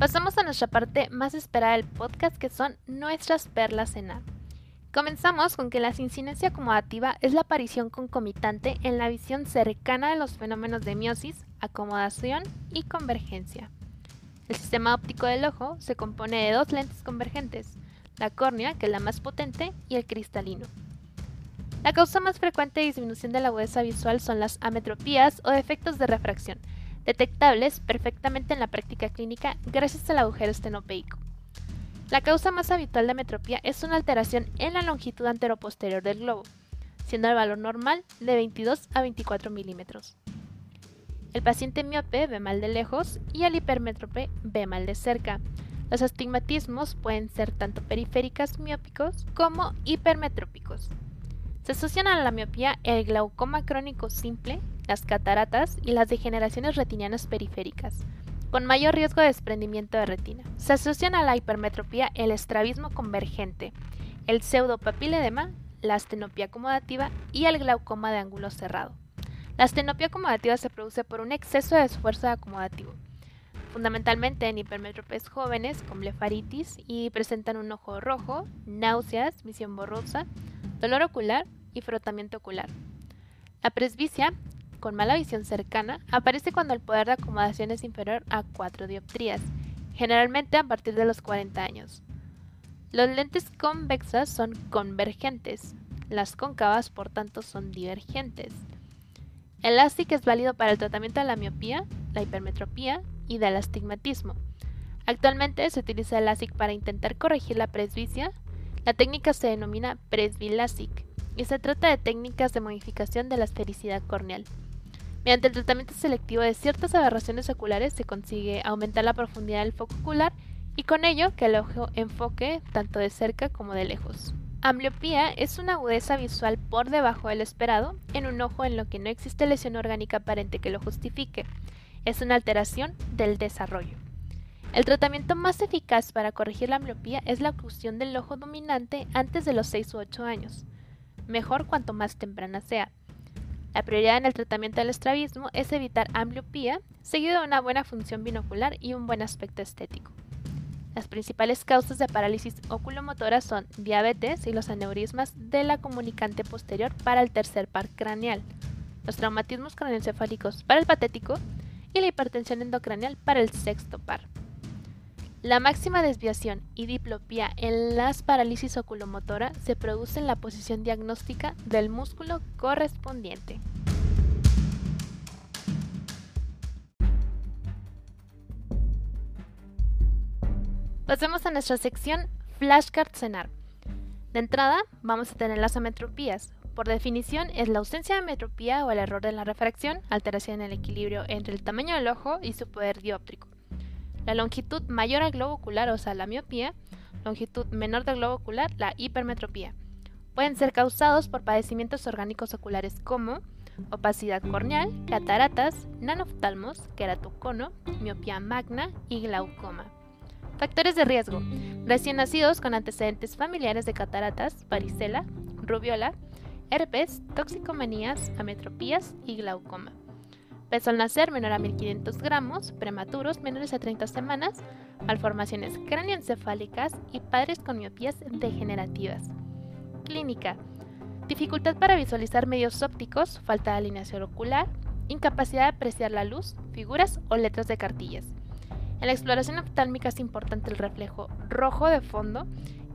Pasamos a nuestra parte más esperada del podcast que son nuestras perlas en A. Comenzamos con que la sincinencia acomodativa es la aparición concomitante en la visión cercana de los fenómenos de miosis, acomodación y convergencia. El sistema óptico del ojo se compone de dos lentes convergentes, la córnea, que es la más potente, y el cristalino. La causa más frecuente de disminución de la agudeza visual son las ametropías o defectos de refracción, detectables perfectamente en la práctica clínica gracias al agujero estenopeico. La causa más habitual de ametropía es una alteración en la longitud anteroposterior del globo, siendo el valor normal de 22 a 24 milímetros. El paciente miope ve mal de lejos y el hipermétrope ve mal de cerca. Los astigmatismos pueden ser tanto periféricas miópicos como hipermetrópicos. Se asocian a la miopía el glaucoma crónico simple, las cataratas y las degeneraciones retinianas periféricas, con mayor riesgo de desprendimiento de retina. Se asocian a la hipermetropía el estrabismo convergente, el pseudopapiledema, la astenopía acomodativa y el glaucoma de ángulo cerrado. La astenopía acomodativa se produce por un exceso de esfuerzo acomodativo, fundamentalmente en hipermétropes jóvenes con blefaritis y presentan un ojo rojo, náuseas, visión borrosa, dolor ocular y frotamiento ocular. La presbicia con mala visión cercana aparece cuando el poder de acomodación es inferior a 4 dioptrías, generalmente a partir de los 40 años. Los lentes convexas son convergentes, las cóncavas por tanto son divergentes. El LASIK es válido para el tratamiento de la miopía, la hipermetropía y del astigmatismo. Actualmente se utiliza el LASIK para intentar corregir la presbicia. La técnica se denomina presbilasic y se trata de técnicas de modificación de la esfericidad corneal. Mediante el tratamiento selectivo de ciertas aberraciones oculares se consigue aumentar la profundidad del foco ocular y con ello que el ojo enfoque tanto de cerca como de lejos. Ambliopía es una agudeza visual por debajo del esperado en un ojo en lo que no existe lesión orgánica aparente que lo justifique. Es una alteración del desarrollo. El tratamiento más eficaz para corregir la ambliopía es la oclusión del ojo dominante antes de los 6 u 8 años. Mejor cuanto más temprana sea. La prioridad en el tratamiento del estrabismo es evitar ambliopía, seguido de una buena función binocular y un buen aspecto estético. Las principales causas de parálisis oculomotora son diabetes y los aneurismas de la comunicante posterior para el tercer par craneal, los traumatismos craneoencefálicos para el patético y la hipertensión endocraneal para el sexto par. La máxima desviación y diplopía en las parálisis oculomotora se produce en la posición diagnóstica del músculo correspondiente. Pasemos a nuestra sección Flashcard Cenar. De entrada, vamos a tener las ametropías. Por definición, es la ausencia de ametropía o el error de la refracción, alteración en el equilibrio entre el tamaño del ojo y su poder dióptrico. La longitud mayor al globo ocular, o sea, la miopía, longitud menor del globo ocular, la hipermetropía. Pueden ser causados por padecimientos orgánicos oculares como opacidad corneal, cataratas, nanoftalmos, queratocono, miopía magna y glaucoma. Factores de riesgo. Recién nacidos con antecedentes familiares de cataratas, varicela, rubiola, herpes, toxicomanías, ametropías y glaucoma. Peso al nacer menor a 1500 gramos, prematuros menores a 30 semanas, malformaciones cráneoencefálicas y padres con miopías degenerativas. Clínica. Dificultad para visualizar medios ópticos, falta de alineación ocular, incapacidad de apreciar la luz, figuras o letras de cartillas. En la exploración oftálmica es importante el reflejo rojo de fondo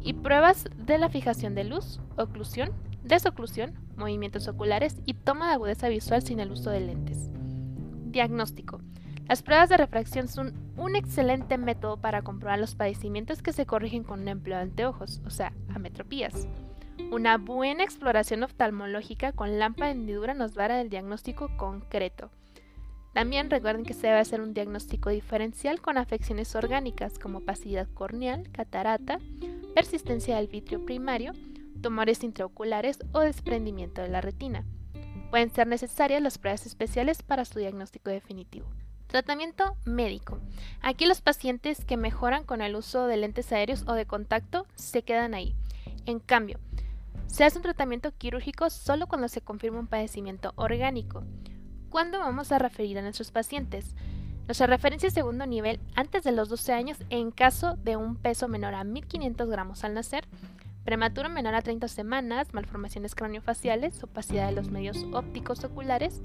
y pruebas de la fijación de luz, oclusión, desoclusión, movimientos oculares y toma de agudeza visual sin el uso de lentes. Diagnóstico. Las pruebas de refracción son un excelente método para comprobar los padecimientos que se corrigen con un empleo de anteojos, o sea, ametropías. Una buena exploración oftalmológica con lámpara de hendidura nos dará el diagnóstico concreto. También recuerden que se debe hacer un diagnóstico diferencial con afecciones orgánicas como opacidad corneal, catarata, persistencia del vitrio primario, tumores intraoculares o desprendimiento de la retina. Pueden ser necesarias las pruebas especiales para su diagnóstico definitivo. Tratamiento médico. Aquí los pacientes que mejoran con el uso de lentes aéreos o de contacto se quedan ahí. En cambio, se hace un tratamiento quirúrgico solo cuando se confirma un padecimiento orgánico. ¿Cuándo vamos a referir a nuestros pacientes? Nuestra referencia es segundo nivel antes de los 12 años en caso de un peso menor a 1500 gramos al nacer, prematuro menor a 30 semanas, malformaciones craniofaciales, opacidad de los medios ópticos oculares,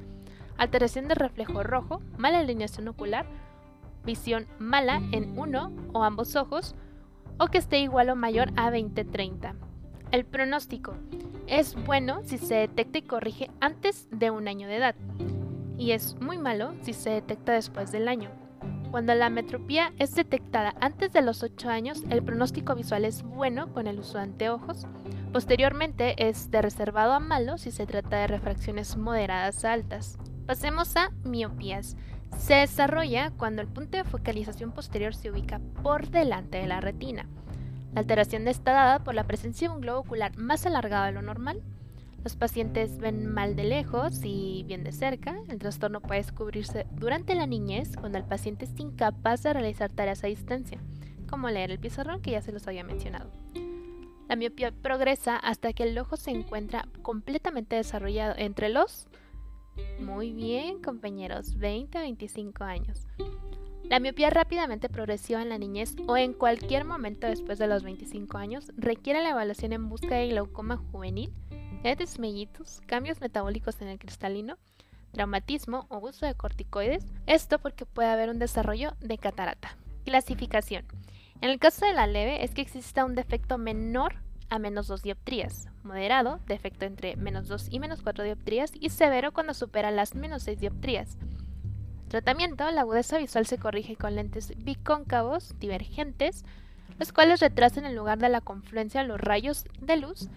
alteración del reflejo rojo, mala alineación ocular, visión mala en uno o ambos ojos, o que esté igual o mayor a 20-30. El pronóstico es bueno si se detecta y corrige antes de un año de edad, y es muy malo si se detecta después del año. Cuando la metropía es detectada antes de los 8 años, el pronóstico visual es bueno con el uso de anteojos. Posteriormente es de reservado a malo si se trata de refracciones moderadas a altas. Pasemos a miopías. Se desarrolla cuando el punto de focalización posterior se ubica por delante de la retina. La alteración está dada por la presencia de un globo ocular más alargado de lo normal. Los pacientes ven mal de lejos y bien de cerca. El trastorno puede descubrirse durante la niñez cuando el paciente es incapaz de realizar tareas a distancia, como leer el pizarrón que ya se los había mencionado. La miopía progresa hasta que el ojo se encuentra completamente desarrollado entre los muy bien, compañeros, 20 a 25 años. La miopía rápidamente progresiva en la niñez o en cualquier momento después de los 25 años requiere la evaluación en busca de glaucoma juvenil, diabetes mellitus, cambios metabólicos en el cristalino, traumatismo o uso de corticoides, esto porque puede haber un desarrollo de catarata. Clasificación. En el caso de la leve es que exista un defecto menor a menos 2 dioptrías, moderado, defecto entre menos 2 y menos 4 dioptrías, y severo cuando supera las menos 6 dioptrías. Tratamiento, la agudeza visual se corrige con lentes bicóncavos divergentes, los cuales retrasan en lugar de la confluencia los rayos de luz,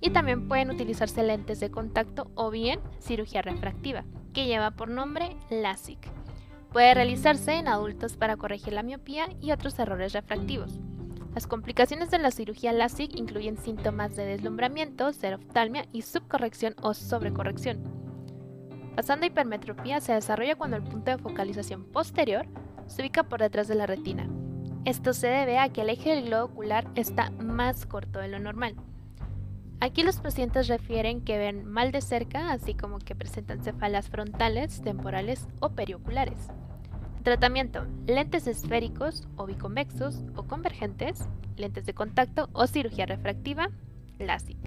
y también pueden utilizarse lentes de contacto o bien cirugía refractiva, que lleva por nombre LASIK. Puede realizarse en adultos para corregir la miopía y otros errores refractivos. Las complicaciones de la cirugía LASIK incluyen síntomas de deslumbramiento, seroftalmia y subcorrección o sobrecorrección. Pasando a hipermetropía se desarrolla cuando el punto de focalización posterior se ubica por detrás de la retina. Esto se debe a que el eje del globo ocular está más corto de lo normal. Aquí los pacientes refieren que ven mal de cerca, así como que presentan cefalas frontales, temporales o perioculares. Tratamiento: lentes esféricos o biconvexos o convergentes, lentes de contacto o cirugía refractiva, LASIK.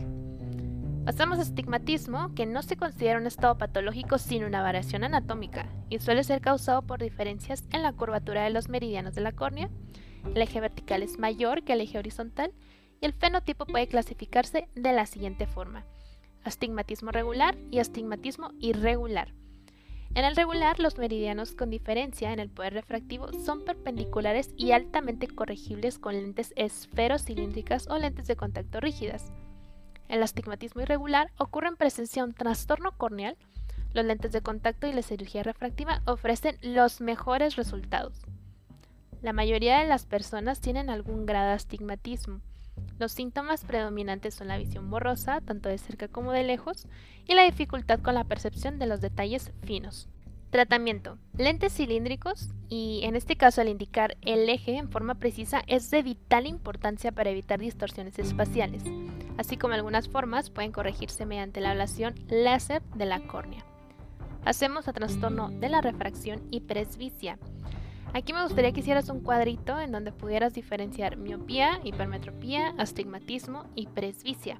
Pasamos a estigmatismo, que no se considera un estado patológico sin una variación anatómica y suele ser causado por diferencias en la curvatura de los meridianos de la córnea. El eje vertical es mayor que el eje horizontal el fenotipo puede clasificarse de la siguiente forma: astigmatismo regular y astigmatismo irregular. En el regular, los meridianos con diferencia en el poder refractivo son perpendiculares y altamente corregibles con lentes esferocilíndricas o lentes de contacto rígidas. El astigmatismo irregular ocurre en presencia de un trastorno corneal. Los lentes de contacto y la cirugía refractiva ofrecen los mejores resultados. La mayoría de las personas tienen algún grado de astigmatismo. Los síntomas predominantes son la visión borrosa, tanto de cerca como de lejos, y la dificultad con la percepción de los detalles finos. Tratamiento. Lentes cilíndricos y en este caso al indicar el eje en forma precisa es de vital importancia para evitar distorsiones espaciales, así como algunas formas pueden corregirse mediante la ablación láser de la córnea. Hacemos a trastorno de la refracción y presbicia. Aquí me gustaría que hicieras un cuadrito en donde pudieras diferenciar miopía, hipermetropía, astigmatismo y presbicia.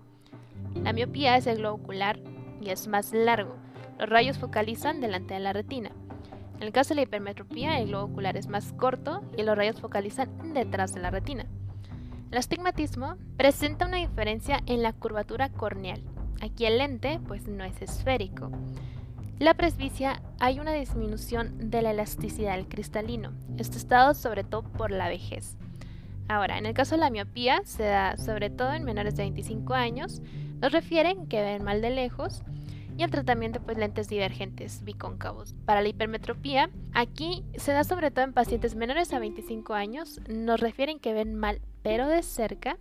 La miopía es el globo ocular y es más largo. Los rayos focalizan delante de la retina. En el caso de la hipermetropía, el globo ocular es más corto y los rayos focalizan detrás de la retina. El astigmatismo presenta una diferencia en la curvatura corneal. Aquí el lente pues no es esférico. La presbicia hay una disminución de la elasticidad del cristalino. Esto está dado sobre todo por la vejez. Ahora, en el caso de la miopía, se da sobre todo en menores de 25 años. Nos refieren que ven mal de lejos y el tratamiento pues lentes divergentes bicóncavos. Para la hipermetropía, aquí se da sobre todo en pacientes menores a 25 años. Nos refieren que ven mal pero de cerca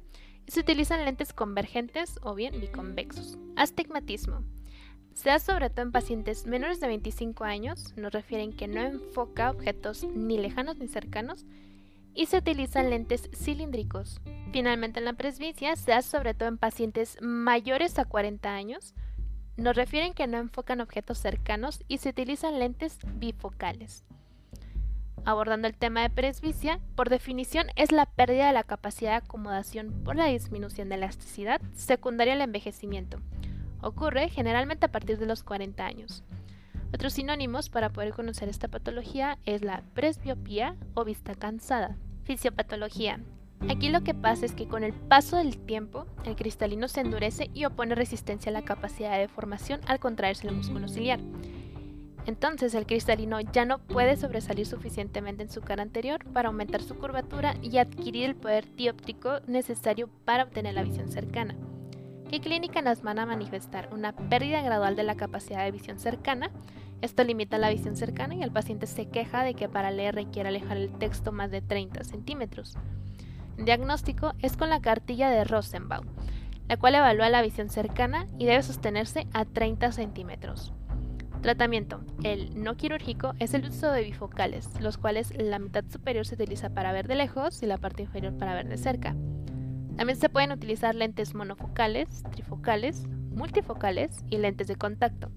y se utilizan lentes convergentes o bien biconvexos. Astigmatismo. Se da sobre todo en pacientes menores de 25 años, nos refieren que no enfoca objetos ni lejanos ni cercanos, y se utilizan lentes cilíndricos. Finalmente en la presbicia se da sobre todo en pacientes mayores a 40 años, nos refieren que no enfocan objetos cercanos y se utilizan lentes bifocales. abordando el tema de presbicia, por definición es la pérdida de la capacidad de acomodación por la disminución de elasticidad secundaria al envejecimiento. Ocurre generalmente a partir de los 40 años. Otros sinónimos para poder conocer esta patología es la presbiopía o vista cansada. Fisiopatología. Aquí lo que pasa es que con el paso del tiempo, el cristalino se endurece y opone resistencia a la capacidad de deformación al contraerse el músculo ciliar. Entonces el cristalino ya no puede sobresalir suficientemente en su cara anterior para aumentar su curvatura y adquirir el poder dióptrico necesario para obtener la visión cercana. ¿Qué clínica nos van a manifestar? Una pérdida gradual de la capacidad de visión cercana. Esto limita la visión cercana y el paciente se queja de que para leer requiere alejar el texto más de 30 centímetros. Diagnóstico es con la cartilla de Rosenbaum, la cual evalúa la visión cercana y debe sostenerse a 30 centímetros. Tratamiento. El no quirúrgico es el uso de bifocales, los cuales la mitad superior se utiliza para ver de lejos y la parte inferior para ver de cerca. También se pueden utilizar lentes monofocales, trifocales, multifocales y lentes de contacto.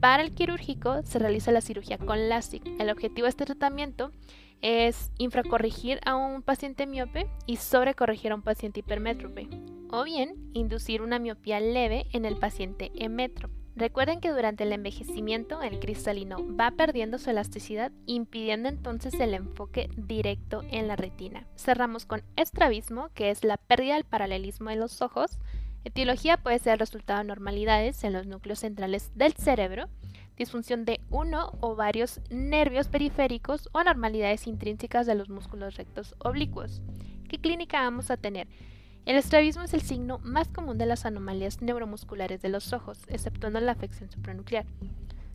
Para el quirúrgico se realiza la cirugía con LASIK. El objetivo de este tratamiento es infracorregir a un paciente miope y sobrecorregir a un paciente hipermétrope, o bien inducir una miopía leve en el paciente emétrope. Recuerden que durante el envejecimiento el cristalino va perdiendo su elasticidad, impidiendo entonces el enfoque directo en la retina. Cerramos con estrabismo, que es la pérdida del paralelismo de los ojos. Etiología puede ser resultado de anormalidades en los núcleos centrales del cerebro, disfunción de uno o varios nervios periféricos o anormalidades intrínsecas de los músculos rectos oblicuos. ¿Qué clínica vamos a tener? El estrabismo es el signo más común de las anomalías neuromusculares de los ojos, exceptuando la afección supranuclear.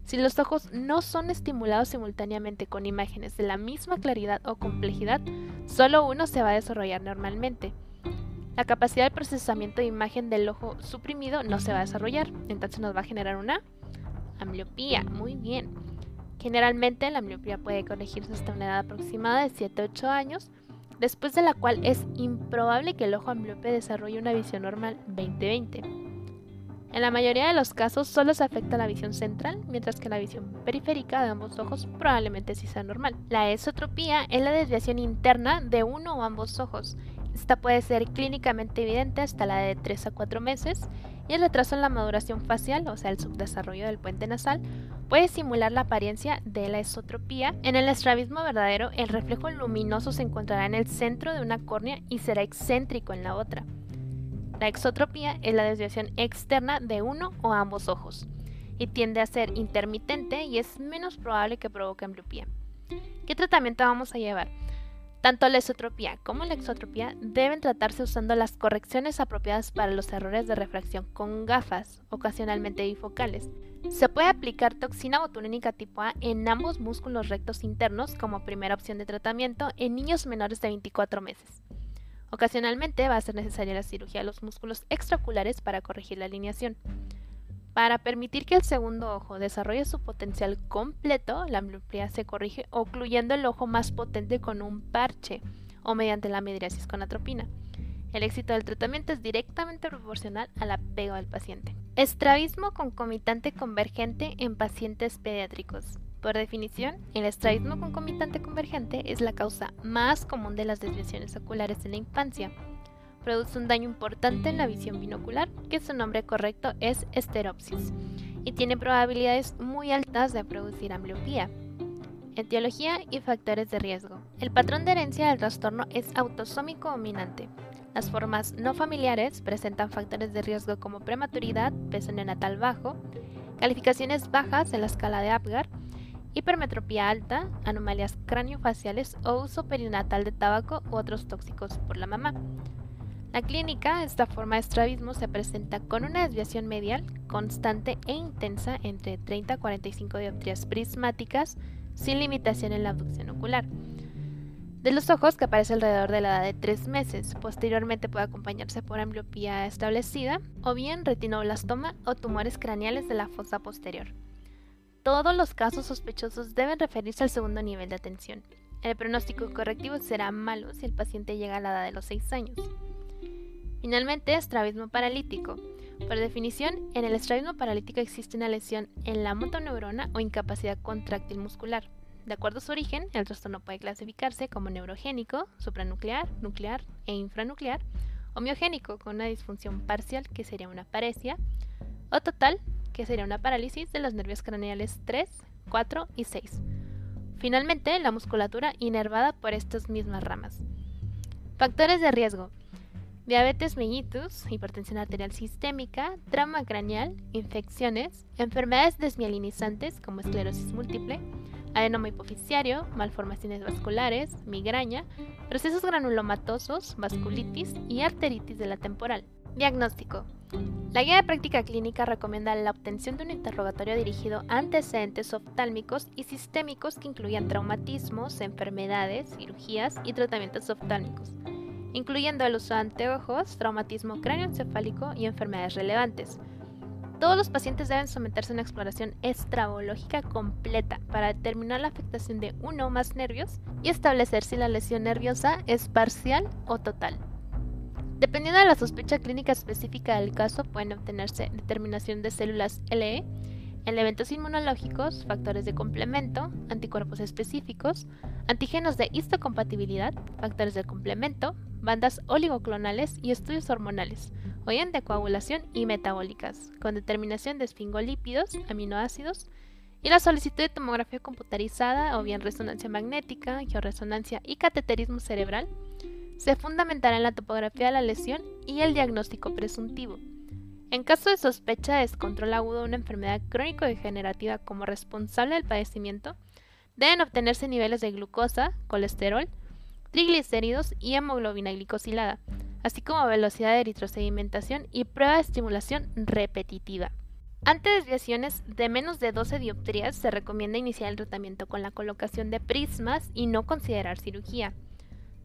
Si los ojos no son estimulados simultáneamente con imágenes de la misma claridad o complejidad, solo uno se va a desarrollar normalmente. La capacidad de procesamiento de imagen del ojo suprimido no se va a desarrollar, entonces nos va a generar una ambliopía. Muy bien. Generalmente la ambliopía puede corregirse hasta una edad aproximada de 7-8 años, después de la cual es improbable que el ojo ambliope desarrolle una visión normal 20-20. En la mayoría de los casos solo se afecta la visión central, mientras que la visión periférica de ambos ojos probablemente sí sea normal. La esotropía es la desviación interna de uno o ambos ojos. Esta puede ser clínicamente evidente hasta la de 3 a 4 meses y el retraso en la maduración facial, o sea, el subdesarrollo del puente nasal, puede simular la apariencia de la esotropía. En el estrabismo verdadero, el reflejo luminoso se encontrará en el centro de una córnea y será excéntrico en la otra. La exotropía es la desviación externa de uno o ambos ojos y tiende a ser intermitente y es menos probable que provoque ambliopía. ¿Qué tratamiento vamos a llevar? Tanto la esotropía como la exotropía deben tratarse usando las correcciones apropiadas para los errores de refracción con gafas, ocasionalmente bifocales. Se puede aplicar toxina botulínica tipo A en ambos músculos rectos internos como primera opción de tratamiento en niños menores de 24 meses. Ocasionalmente va a ser necesaria la cirugía de los músculos extraoculares para corregir la alineación. Para permitir que el segundo ojo desarrolle su potencial completo, la ambliopía se corrige ocluyendo el ojo más potente con un parche o mediante la midriasis con atropina. El éxito del tratamiento es directamente proporcional al apego del paciente. Estrabismo concomitante convergente en pacientes pediátricos. Por definición, el estrabismo concomitante convergente es la causa más común de las desviaciones oculares en la infancia. Produce un daño importante en la visión binocular, que su nombre correcto es esteropsis, y tiene probabilidades muy altas de producir ambliopía. Etiología y factores de riesgo. El patrón de herencia del trastorno es autosómico dominante. Las formas no familiares presentan factores de riesgo como prematuridad, peso neonatal bajo, calificaciones bajas en la escala de Apgar, hipermetropía alta, anomalías craniofaciales o uso perinatal de tabaco u otros tóxicos por la mamá. La clínica, esta forma de estrabismo se presenta con una desviación medial constante e intensa entre 30 a 45 dioptrías prismáticas sin limitación en la abducción ocular de los ojos que aparece alrededor de la edad de 3 meses. Posteriormente puede acompañarse por ambliopía establecida o bien retinoblastoma o tumores craneales de la fosa posterior. Todos los casos sospechosos deben referirse al segundo nivel de atención. El pronóstico correctivo será malo si el paciente llega a la edad de los 6 años. Finalmente, estrabismo paralítico. Por definición, en el estrabismo paralítico existe una lesión en la motoneurona o incapacidad contráctil muscular De acuerdo a su origen, el trastorno puede clasificarse como neurogénico, supranuclear, nuclear e infranuclear, homiogénico con una disfunción parcial que sería una paresia, o total que sería una parálisis de los nervios craneales 3, 4 y 6. Finalmente, la musculatura inervada por estas mismas ramas. Factores de riesgo. Diabetes mellitus, hipertensión arterial sistémica, trauma craneal, infecciones, enfermedades desmielinizantes como esclerosis múltiple, adenoma hipoficiario, malformaciones vasculares, migraña, procesos granulomatosos, vasculitis y arteritis de la temporal. Diagnóstico. La guía de práctica clínica recomienda la obtención de un interrogatorio dirigido a antecedentes oftálmicos y sistémicos que incluyan traumatismos, enfermedades, cirugías y tratamientos oftálmicos, incluyendo el uso de anteojos, traumatismo cráneoencefálico y enfermedades relevantes. Todos los pacientes deben someterse a una exploración estrabológica completa para determinar la afectación de uno o más nervios y establecer si la lesión nerviosa es parcial o total. Dependiendo de la sospecha clínica específica del caso, pueden obtenerse determinación de células LE, elementos inmunológicos, factores de complemento, anticuerpos específicos, antígenos de histocompatibilidad, factores de complemento, bandas oligoclonales y estudios hormonales, o bien de coagulación y metabólicas, con determinación de esfingolípidos, aminoácidos, y la solicitud de tomografía computarizada o bien resonancia magnética, georresonancia y cateterismo cerebral, se fundamentará en la topografía de la lesión y el diagnóstico presuntivo. En caso de sospecha de descontrol agudo de una enfermedad crónico-degenerativa como responsable del padecimiento, deben obtenerse niveles de glucosa, colesterol, triglicéridos y hemoglobina glicosilada, así como velocidad de eritrosedimentación y prueba de estimulación repetitiva. Ante desviaciones de menos de 12 dioptrías, se recomienda iniciar el tratamiento con la colocación de prismas y no considerar cirugía.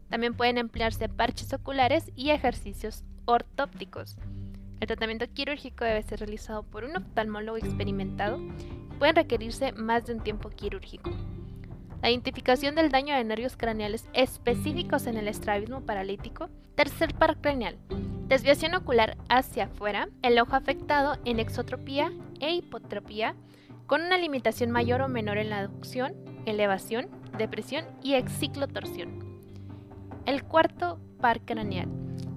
También pueden emplearse parches oculares y ejercicios ortópticos. El tratamiento quirúrgico debe ser realizado por un oftalmólogo experimentado y pueden requerirse más de un tiempo quirúrgico. La identificación del daño de nervios craneales específicos en el estrabismo paralítico. Tercer par craneal. Desviación ocular hacia afuera, el ojo afectado en exotropía e hipotropía, con una limitación mayor o menor en la aducción, elevación, depresión y exciclotorsión. El cuarto par craneal.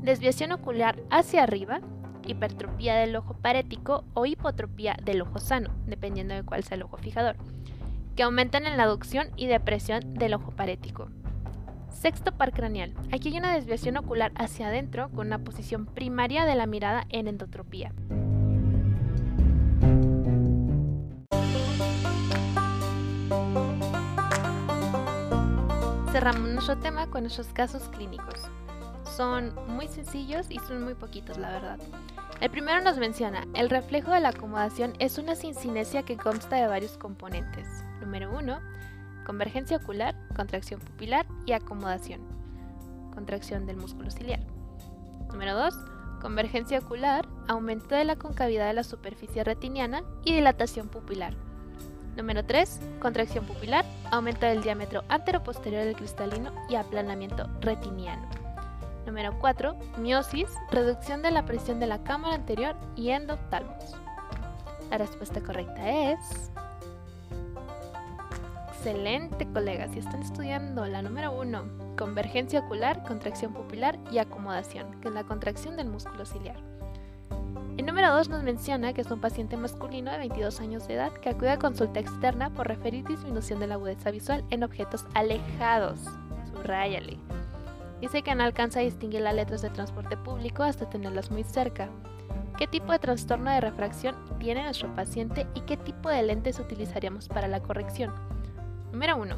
Desviación ocular hacia arriba, hipertropía del ojo parético o hipotropía del ojo sano, dependiendo de cuál sea el ojo fijador, aumentan en la aducción y depresión del ojo parético. Sexto par craneal. Aquí hay una desviación ocular hacia adentro con una posición primaria de la mirada en endotropía. cerramos nuestro tema con nuestros casos clínicos. Son muy sencillos y son muy poquitos, la verdad. El primero nos menciona, el reflejo de la acomodación es una sincinesia que consta de varios componentes. Número 1, convergencia ocular, contracción pupilar y acomodación. Contracción del músculo ciliar. Número 2, convergencia ocular, aumento de la concavidad de la superficie retiniana y dilatación pupilar. Número 3. Contracción pupilar, aumento del diámetro anteroposterior del cristalino y aplanamiento retiniano. Número 4. Miosis, reducción de la presión de la cámara anterior y endoptalmos. La respuesta correcta es... Excelente, colegas. Si están estudiando la número 1, convergencia ocular, contracción pupilar y acomodación, que es la contracción del músculo ciliar. El número 2 nos menciona que es un paciente masculino de 22 años de edad que acude a consulta externa por referir disminución de la agudeza visual en objetos alejados. Subrayale. Dice que no alcanza a distinguir las letras de transporte público hasta tenerlas muy cerca. ¿Qué tipo de trastorno de refracción tiene nuestro paciente y qué tipo de lentes utilizaríamos para la corrección? Número 1.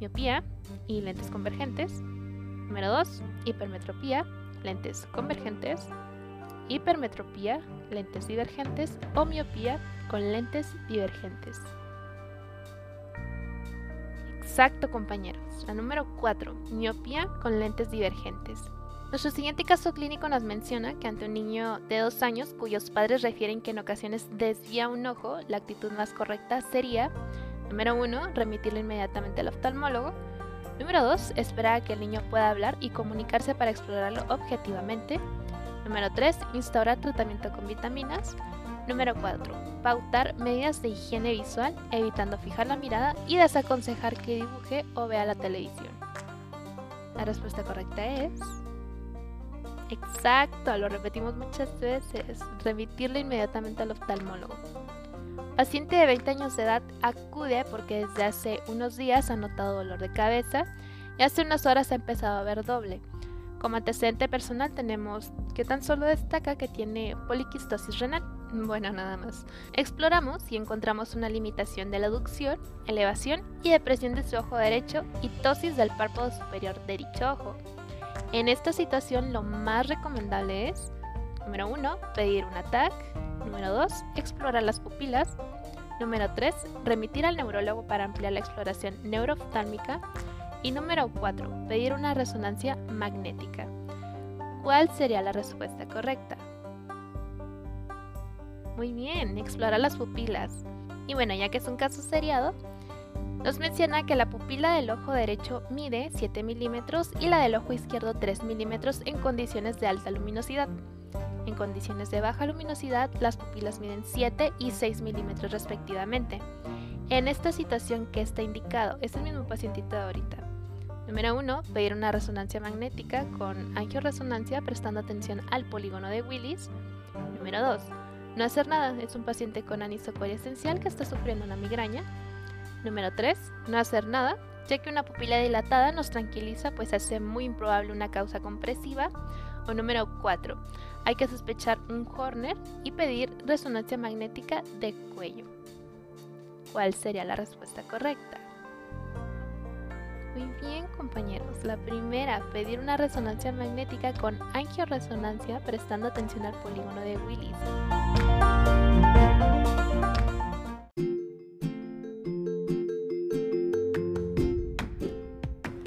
Miopía y lentes convergentes. Número 2. Hipermetropía, lentes convergentes hipermetropía, lentes divergentes o miopía con lentes divergentes. Exacto compañeros. La número 4, miopía con lentes divergentes. Nuestro siguiente caso clínico nos menciona que ante un niño de 2 años cuyos padres refieren que en ocasiones desvía un ojo, la actitud más correcta sería, número 1, remitirlo inmediatamente al oftalmólogo, número 2, esperar a que el niño pueda hablar y comunicarse para explorarlo objetivamente, Número 3. Instaurar tratamiento con vitaminas. Número 4. Pautar medidas de higiene visual, evitando fijar la mirada y desaconsejar que dibuje o vea la televisión. La respuesta correcta es... Exacto, lo repetimos muchas veces. Remitirlo inmediatamente al oftalmólogo. Paciente de 20 años de edad acude porque desde hace unos días ha notado dolor de cabeza y hace unas horas ha empezado a ver doble. Como antecedente personal tenemos que tan solo destaca que tiene poliquistosis renal. Bueno, nada más. Exploramos y encontramos una limitación de la aducción, elevación y depresión de su ojo derecho y tosis del párpado superior de dicho ojo. En esta situación lo más recomendable es, número 1, pedir un TAC, número 2, explorar las pupilas, número 3, remitir al neurólogo para ampliar la exploración neuroftalmica y número 4, pedir una resonancia magnética. ¿Cuál sería la respuesta correcta? Muy bien, explorar las pupilas. Y bueno, ya que es un caso seriado, nos menciona que la pupila del ojo derecho mide 7 milímetros y la del ojo izquierdo 3 milímetros en condiciones de alta luminosidad. En condiciones de baja luminosidad, las pupilas miden 7 y 6 milímetros respectivamente. En esta situación, ¿qué está indicado? Es el mismo pacientito de ahorita. Número 1. Pedir una resonancia magnética con angioresonancia prestando atención al polígono de Willis. Número 2. No hacer nada. Es un paciente con anisocoria esencial que está sufriendo una migraña. Número 3. No hacer nada, ya que una pupila dilatada nos tranquiliza pues hace muy improbable una causa compresiva. O número 4. Hay que sospechar un Horner y pedir resonancia magnética de cuello. ¿Cuál sería la respuesta correcta? Muy bien compañeros, la primera, pedir una resonancia magnética con angioresonancia prestando atención al polígono de Willis.